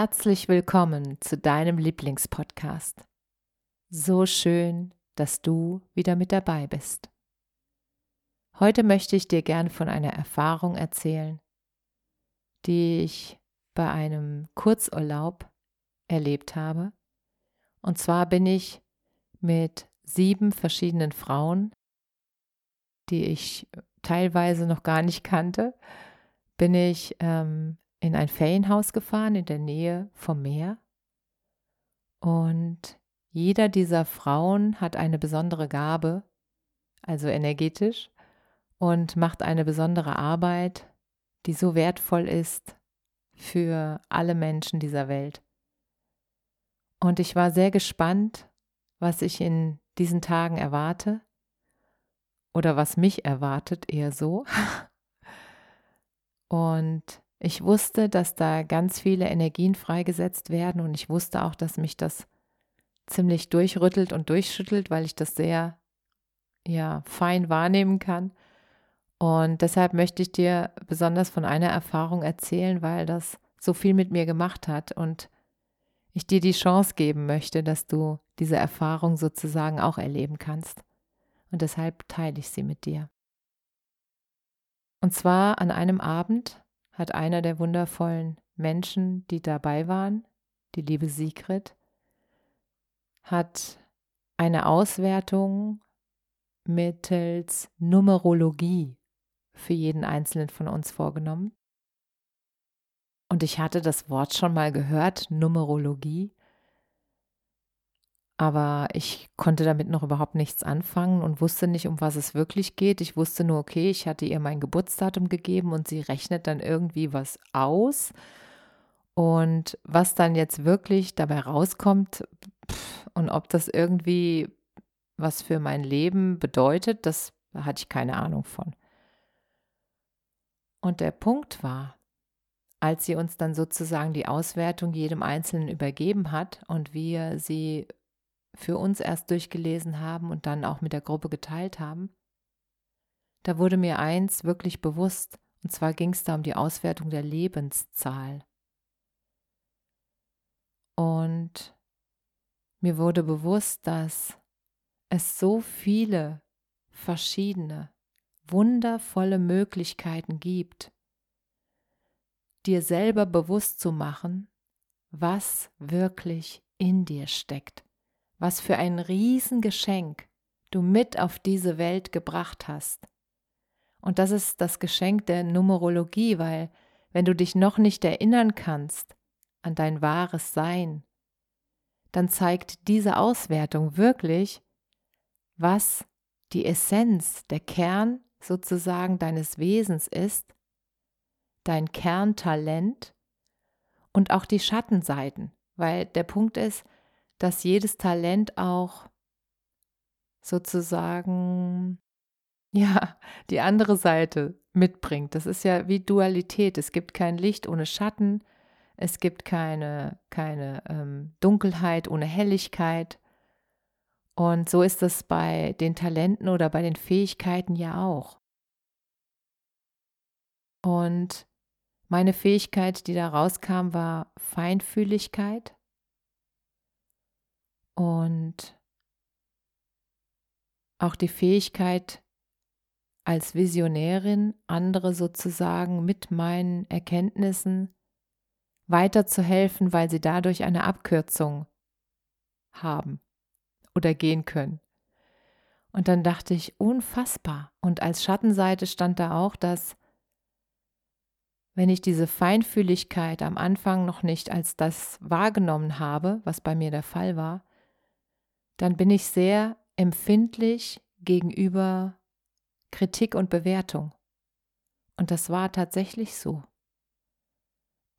Herzlich willkommen zu deinem Lieblingspodcast. So schön, dass du wieder mit dabei bist. Heute möchte ich dir gern von einer Erfahrung erzählen, die ich bei einem Kurzurlaub erlebt habe. Und zwar bin ich mit sieben verschiedenen Frauen, die ich teilweise noch gar nicht kannte, bin ich ähm, in ein Ferienhaus gefahren in der Nähe vom Meer. Und jeder dieser Frauen hat eine besondere Gabe, also energetisch, und macht eine besondere Arbeit, die so wertvoll ist für alle Menschen dieser Welt. Und ich war sehr gespannt, was ich in diesen Tagen erwarte oder was mich erwartet, eher so. Und ich wusste, dass da ganz viele Energien freigesetzt werden und ich wusste auch, dass mich das ziemlich durchrüttelt und durchschüttelt, weil ich das sehr ja, fein wahrnehmen kann. Und deshalb möchte ich dir besonders von einer Erfahrung erzählen, weil das so viel mit mir gemacht hat und ich dir die Chance geben möchte, dass du diese Erfahrung sozusagen auch erleben kannst. Und deshalb teile ich sie mit dir. Und zwar an einem Abend hat einer der wundervollen Menschen, die dabei waren, die liebe Sigrid, hat eine Auswertung mittels Numerologie für jeden einzelnen von uns vorgenommen. Und ich hatte das Wort schon mal gehört, Numerologie, aber ich konnte damit noch überhaupt nichts anfangen und wusste nicht, um was es wirklich geht. Ich wusste nur, okay, ich hatte ihr mein Geburtsdatum gegeben und sie rechnet dann irgendwie was aus. Und was dann jetzt wirklich dabei rauskommt pff, und ob das irgendwie was für mein Leben bedeutet, das hatte ich keine Ahnung von. Und der Punkt war, als sie uns dann sozusagen die Auswertung jedem Einzelnen übergeben hat und wir sie für uns erst durchgelesen haben und dann auch mit der Gruppe geteilt haben, da wurde mir eins wirklich bewusst, und zwar ging es da um die Auswertung der Lebenszahl. Und mir wurde bewusst, dass es so viele verschiedene, wundervolle Möglichkeiten gibt, dir selber bewusst zu machen, was wirklich in dir steckt was für ein Riesengeschenk du mit auf diese Welt gebracht hast. Und das ist das Geschenk der Numerologie, weil wenn du dich noch nicht erinnern kannst an dein wahres Sein, dann zeigt diese Auswertung wirklich, was die Essenz, der Kern sozusagen deines Wesens ist, dein Kerntalent und auch die Schattenseiten, weil der Punkt ist, dass jedes Talent auch sozusagen, ja, die andere Seite mitbringt. Das ist ja wie Dualität. Es gibt kein Licht ohne Schatten. Es gibt keine, keine ähm, Dunkelheit ohne Helligkeit. Und so ist es bei den Talenten oder bei den Fähigkeiten ja auch. Und meine Fähigkeit, die da rauskam, war Feinfühligkeit und auch die Fähigkeit, als Visionärin andere sozusagen mit meinen Erkenntnissen weiterzuhelfen, weil sie dadurch eine Abkürzung haben oder gehen können. Und dann dachte ich, unfassbar. Und als Schattenseite stand da auch, dass wenn ich diese Feinfühligkeit am Anfang noch nicht als das wahrgenommen habe, was bei mir der Fall war, dann bin ich sehr empfindlich gegenüber Kritik und Bewertung. Und das war tatsächlich so.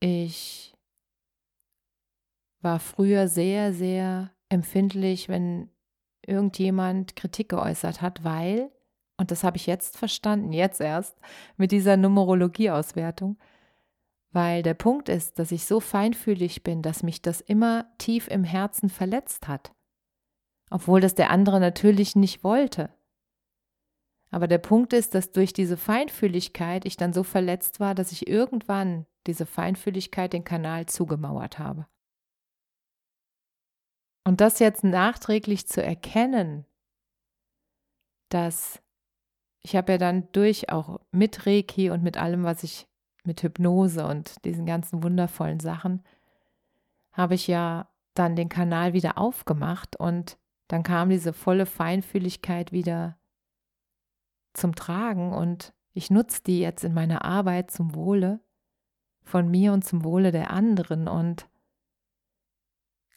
Ich war früher sehr, sehr empfindlich, wenn irgendjemand Kritik geäußert hat, weil, und das habe ich jetzt verstanden, jetzt erst mit dieser Numerologie-Auswertung, weil der Punkt ist, dass ich so feinfühlig bin, dass mich das immer tief im Herzen verletzt hat, obwohl das der andere natürlich nicht wollte. Aber der Punkt ist, dass durch diese Feinfühligkeit ich dann so verletzt war, dass ich irgendwann diese Feinfühligkeit den Kanal zugemauert habe. Und das jetzt nachträglich zu erkennen, dass ich habe ja dann durch auch mit Reiki und mit allem, was ich mit Hypnose und diesen ganzen wundervollen Sachen, habe ich ja dann den Kanal wieder aufgemacht und dann kam diese volle Feinfühligkeit wieder zum Tragen und ich nutze die jetzt in meiner Arbeit zum Wohle von mir und zum Wohle der anderen. Und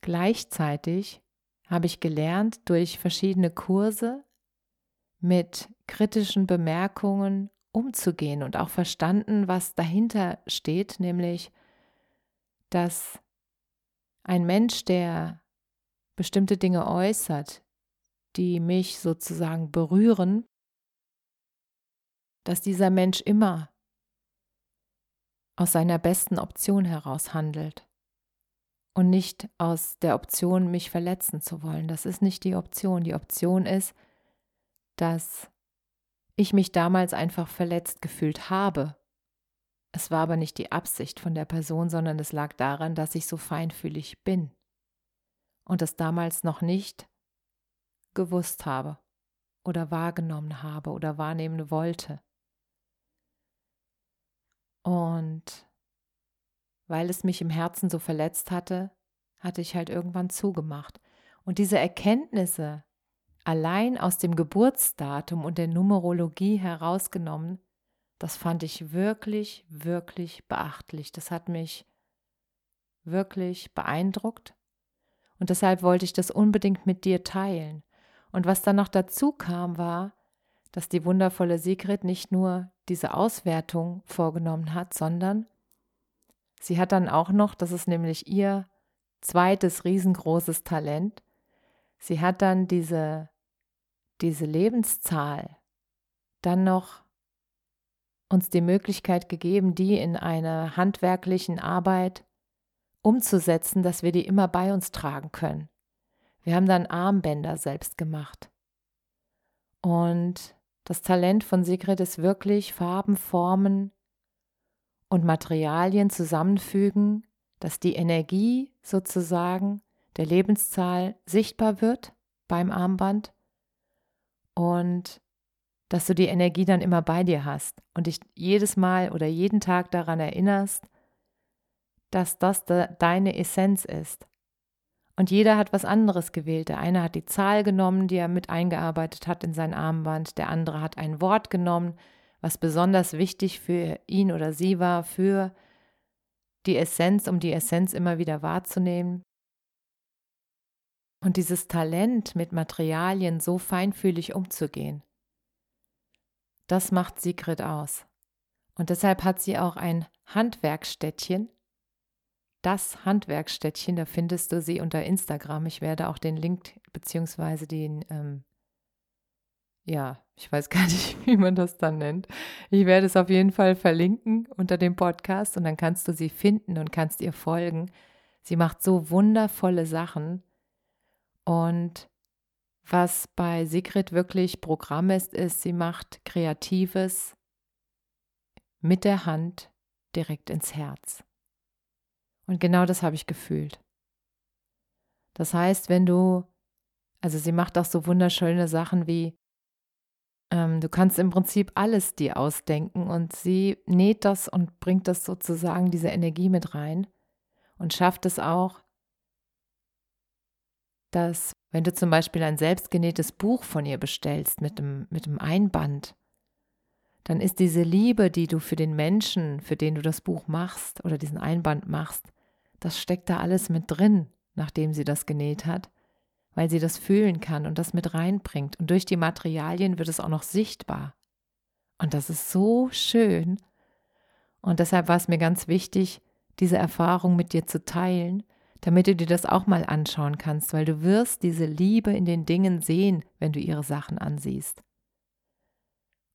gleichzeitig habe ich gelernt durch verschiedene Kurse mit kritischen Bemerkungen umzugehen und auch verstanden, was dahinter steht, nämlich, dass ein Mensch, der bestimmte Dinge äußert, die mich sozusagen berühren, dass dieser Mensch immer aus seiner besten Option heraus handelt und nicht aus der Option, mich verletzen zu wollen. Das ist nicht die Option. Die Option ist, dass ich mich damals einfach verletzt gefühlt habe. Es war aber nicht die Absicht von der Person, sondern es lag daran, dass ich so feinfühlig bin und es damals noch nicht gewusst habe oder wahrgenommen habe oder wahrnehmen wollte. Und weil es mich im Herzen so verletzt hatte, hatte ich halt irgendwann zugemacht. Und diese Erkenntnisse, allein aus dem Geburtsdatum und der Numerologie herausgenommen, das fand ich wirklich, wirklich beachtlich. Das hat mich wirklich beeindruckt. Und deshalb wollte ich das unbedingt mit dir teilen. Und was dann noch dazu kam, war, dass die wundervolle Sigrid nicht nur diese Auswertung vorgenommen hat, sondern sie hat dann auch noch, das ist nämlich ihr zweites riesengroßes Talent, sie hat dann diese diese Lebenszahl dann noch uns die Möglichkeit gegeben, die in einer handwerklichen Arbeit umzusetzen, dass wir die immer bei uns tragen können. Wir haben dann Armbänder selbst gemacht. Und das Talent von Sigrid ist wirklich Farben, Formen und Materialien zusammenfügen, dass die Energie sozusagen der Lebenszahl sichtbar wird beim Armband und dass du die Energie dann immer bei dir hast und dich jedes Mal oder jeden Tag daran erinnerst, dass das de deine Essenz ist. Und jeder hat was anderes gewählt. Der eine hat die Zahl genommen, die er mit eingearbeitet hat in sein Armband, der andere hat ein Wort genommen, was besonders wichtig für ihn oder sie war, für die Essenz, um die Essenz immer wieder wahrzunehmen. Und dieses Talent, mit Materialien so feinfühlig umzugehen, das macht Sigrid aus. Und deshalb hat sie auch ein Handwerkstättchen. Das Handwerkstättchen, da findest du sie unter Instagram. Ich werde auch den Link beziehungsweise den, ähm, ja, ich weiß gar nicht, wie man das dann nennt. Ich werde es auf jeden Fall verlinken unter dem Podcast und dann kannst du sie finden und kannst ihr folgen. Sie macht so wundervolle Sachen und was bei Sigrid wirklich Programm ist, ist, sie macht Kreatives mit der Hand direkt ins Herz. Und genau das habe ich gefühlt. Das heißt, wenn du, also sie macht auch so wunderschöne Sachen wie, ähm, du kannst im Prinzip alles dir ausdenken und sie näht das und bringt das sozusagen diese Energie mit rein und schafft es auch, dass wenn du zum Beispiel ein selbstgenähtes Buch von ihr bestellst mit dem, mit dem Einband, dann ist diese Liebe, die du für den Menschen, für den du das Buch machst oder diesen Einband machst, das steckt da alles mit drin, nachdem sie das genäht hat, weil sie das fühlen kann und das mit reinbringt. Und durch die Materialien wird es auch noch sichtbar. Und das ist so schön. Und deshalb war es mir ganz wichtig, diese Erfahrung mit dir zu teilen, damit du dir das auch mal anschauen kannst, weil du wirst diese Liebe in den Dingen sehen, wenn du ihre Sachen ansiehst.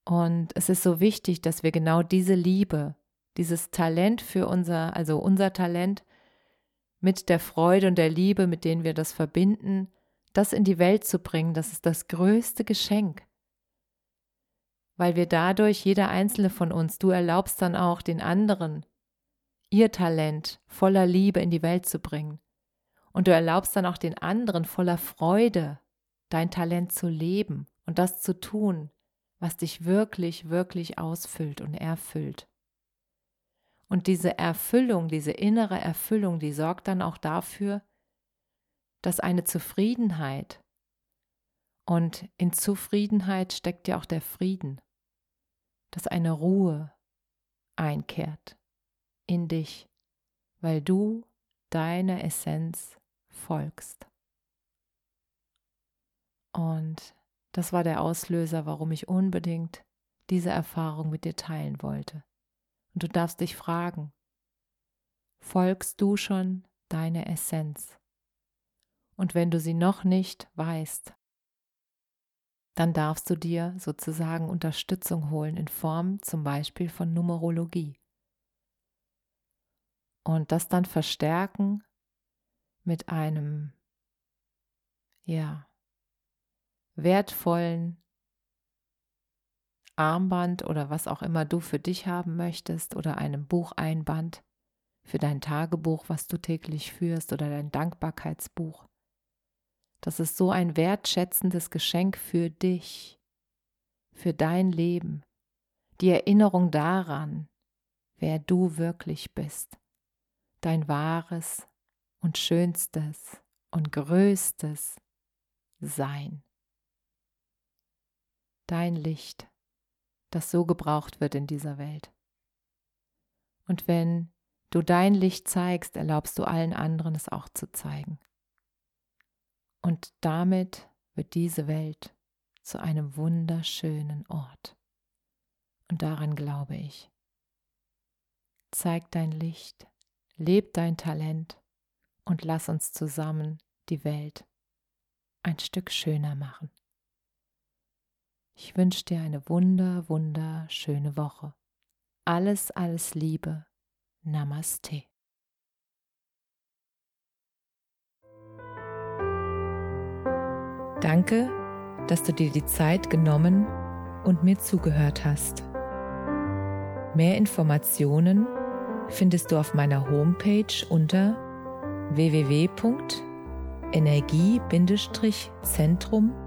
Und es ist so wichtig, dass wir genau diese Liebe, dieses Talent für unser, also unser Talent mit der Freude und der Liebe, mit denen wir das verbinden, das in die Welt zu bringen, das ist das größte Geschenk. Weil wir dadurch, jeder einzelne von uns, du erlaubst dann auch den anderen, ihr Talent voller Liebe in die Welt zu bringen. Und du erlaubst dann auch den anderen voller Freude, dein Talent zu leben und das zu tun, was dich wirklich, wirklich ausfüllt und erfüllt. Und diese Erfüllung, diese innere Erfüllung, die sorgt dann auch dafür, dass eine Zufriedenheit, und in Zufriedenheit steckt ja auch der Frieden, dass eine Ruhe einkehrt in dich, weil du deiner Essenz folgst. Und das war der Auslöser, warum ich unbedingt diese Erfahrung mit dir teilen wollte. Und du darfst dich fragen, folgst du schon deiner Essenz? Und wenn du sie noch nicht weißt, dann darfst du dir sozusagen Unterstützung holen in Form zum Beispiel von Numerologie. Und das dann verstärken mit einem, ja, wertvollen Armband oder was auch immer du für dich haben möchtest oder einem Bucheinband für dein Tagebuch, was du täglich führst oder dein Dankbarkeitsbuch. Das ist so ein wertschätzendes Geschenk für dich, für dein Leben, die Erinnerung daran, wer du wirklich bist, dein wahres und schönstes und größtes Sein dein Licht, das so gebraucht wird in dieser Welt. Und wenn du dein Licht zeigst, erlaubst du allen anderen es auch zu zeigen. Und damit wird diese Welt zu einem wunderschönen Ort. Und daran glaube ich. Zeig dein Licht, leb dein Talent und lass uns zusammen die Welt ein Stück schöner machen. Ich wünsche dir eine wunder, wunderschöne Woche. Alles, alles Liebe. Namaste. Danke, dass du dir die Zeit genommen und mir zugehört hast. Mehr Informationen findest du auf meiner Homepage unter www.energie-zentrum.com